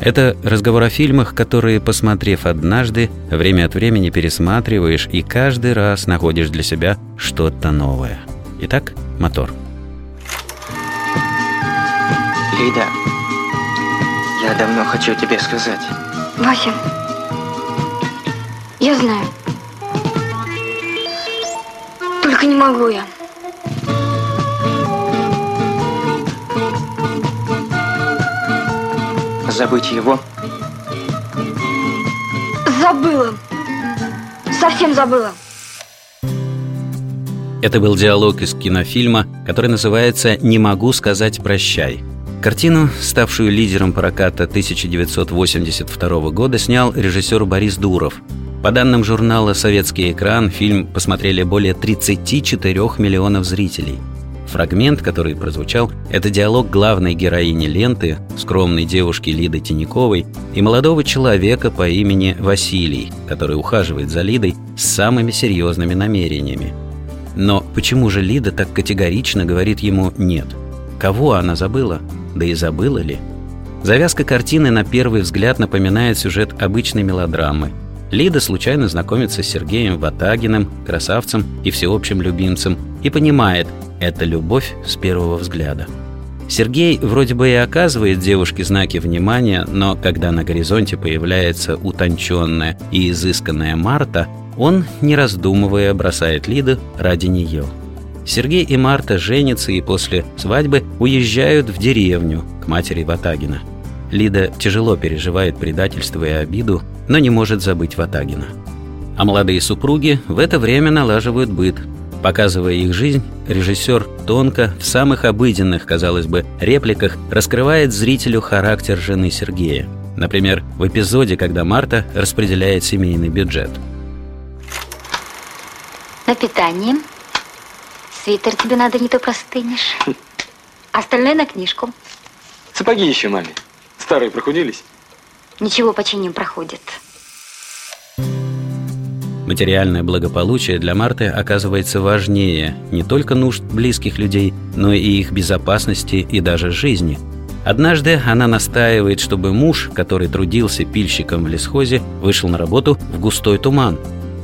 это разговор о фильмах, которые, посмотрев однажды, время от времени пересматриваешь и каждый раз находишь для себя что-то новое. Итак, мотор. Лида, я давно хочу тебе сказать. Вася, я знаю. Только не могу я. Забыть его? Забыла. Совсем забыла. Это был диалог из кинофильма, который называется «Не могу сказать прощай». Картину, ставшую лидером проката 1982 года, снял режиссер Борис Дуров. По данным журнала «Советский экран», фильм посмотрели более 34 миллионов зрителей – Фрагмент, который прозвучал, это диалог главной героини ленты, скромной девушки Лиды Тиняковой, и молодого человека по имени Василий, который ухаживает за Лидой с самыми серьезными намерениями. Но почему же Лида так категорично говорит ему «нет»? Кого она забыла? Да и забыла ли? Завязка картины на первый взгляд напоминает сюжет обычной мелодрамы. Лида случайно знакомится с Сергеем Ватагиным, красавцем и всеобщим любимцем, и понимает, это любовь с первого взгляда. Сергей вроде бы и оказывает девушке знаки внимания, но когда на горизонте появляется утонченная и изысканная Марта, он, не раздумывая, бросает Лиду ради нее. Сергей и Марта женятся и после свадьбы уезжают в деревню к матери Ватагина. Лида тяжело переживает предательство и обиду, но не может забыть Ватагина. А молодые супруги в это время налаживают быт, Показывая их жизнь, режиссер тонко, в самых обыденных, казалось бы, репликах раскрывает зрителю характер жены Сергея. Например, в эпизоде, когда Марта распределяет семейный бюджет. На питание. Свитер тебе надо, не то простынешь. Остальное на книжку. Сапоги еще маме. Старые прохудились? Ничего починим проходит. Материальное благополучие для Марты оказывается важнее не только нужд близких людей, но и их безопасности и даже жизни. Однажды она настаивает, чтобы муж, который трудился пильщиком в лесхозе, вышел на работу в густой туман.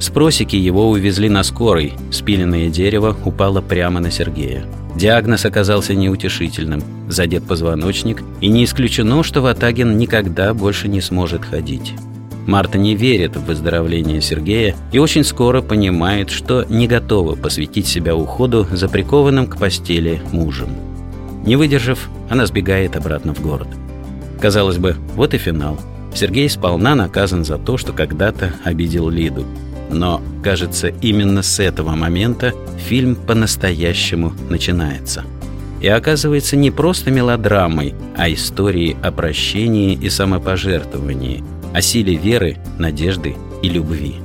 С просеки его увезли на скорой, спиленное дерево упало прямо на Сергея. Диагноз оказался неутешительным, задет позвоночник, и не исключено, что Ватагин никогда больше не сможет ходить. Марта не верит в выздоровление Сергея и очень скоро понимает, что не готова посвятить себя уходу за прикованным к постели мужем. Не выдержав, она сбегает обратно в город. Казалось бы, вот и финал. Сергей сполна наказан за то, что когда-то обидел Лиду. Но, кажется, именно с этого момента фильм по-настоящему начинается. И оказывается не просто мелодрамой, а историей о прощении и самопожертвовании – о силе веры, надежды и любви.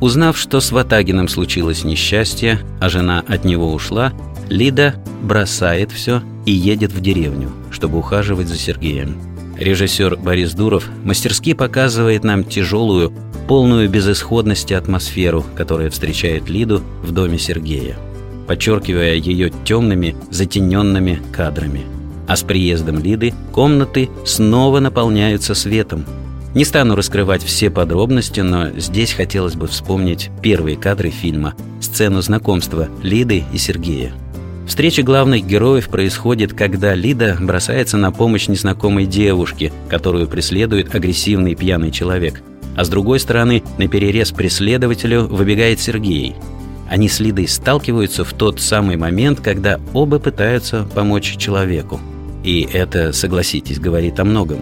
Узнав, что с Ватагиным случилось несчастье, а жена от него ушла, Лида бросает все и едет в деревню, чтобы ухаживать за Сергеем. Режиссер Борис Дуров мастерски показывает нам тяжелую, полную безысходности атмосферу, которая встречает Лиду в доме Сергея, подчеркивая ее темными, затененными кадрами. А с приездом Лиды комнаты снова наполняются светом, не стану раскрывать все подробности, но здесь хотелось бы вспомнить первые кадры фильма, сцену знакомства Лиды и Сергея. Встреча главных героев происходит, когда Лида бросается на помощь незнакомой девушке, которую преследует агрессивный пьяный человек. А с другой стороны, на перерез преследователю выбегает Сергей. Они с Лидой сталкиваются в тот самый момент, когда оба пытаются помочь человеку. И это, согласитесь, говорит о многом.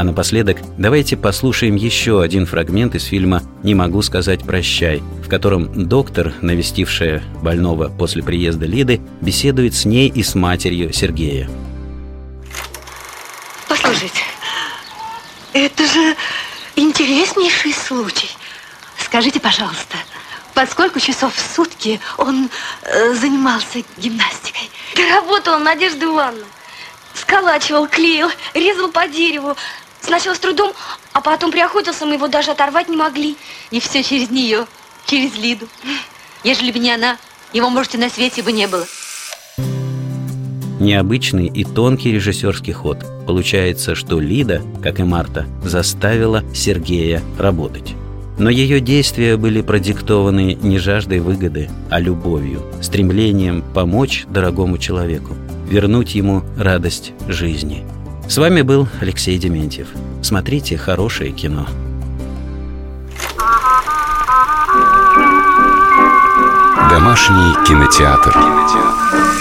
А напоследок давайте послушаем еще один фрагмент из фильма «Не могу сказать прощай», в котором доктор, навестившая больного после приезда Лиды, беседует с ней и с матерью Сергея. Послушайте, это же интереснейший случай. Скажите, пожалуйста, по сколько часов в сутки он э, занимался гимнастикой? Да работал он, Надежда Ивановна. Сколачивал, клеил, резал по дереву. Сначала с трудом, а потом приохотился, мы его даже оторвать не могли. И все через нее, через Лиду. Ежели бы не она, его, может, и на свете бы не было. Необычный и тонкий режиссерский ход. Получается, что Лида, как и Марта, заставила Сергея работать. Но ее действия были продиктованы не жаждой выгоды, а любовью, стремлением помочь дорогому человеку, вернуть ему радость жизни. С вами был Алексей Дементьев. Смотрите хорошее кино. Домашний кинотеатр. кинотеатр.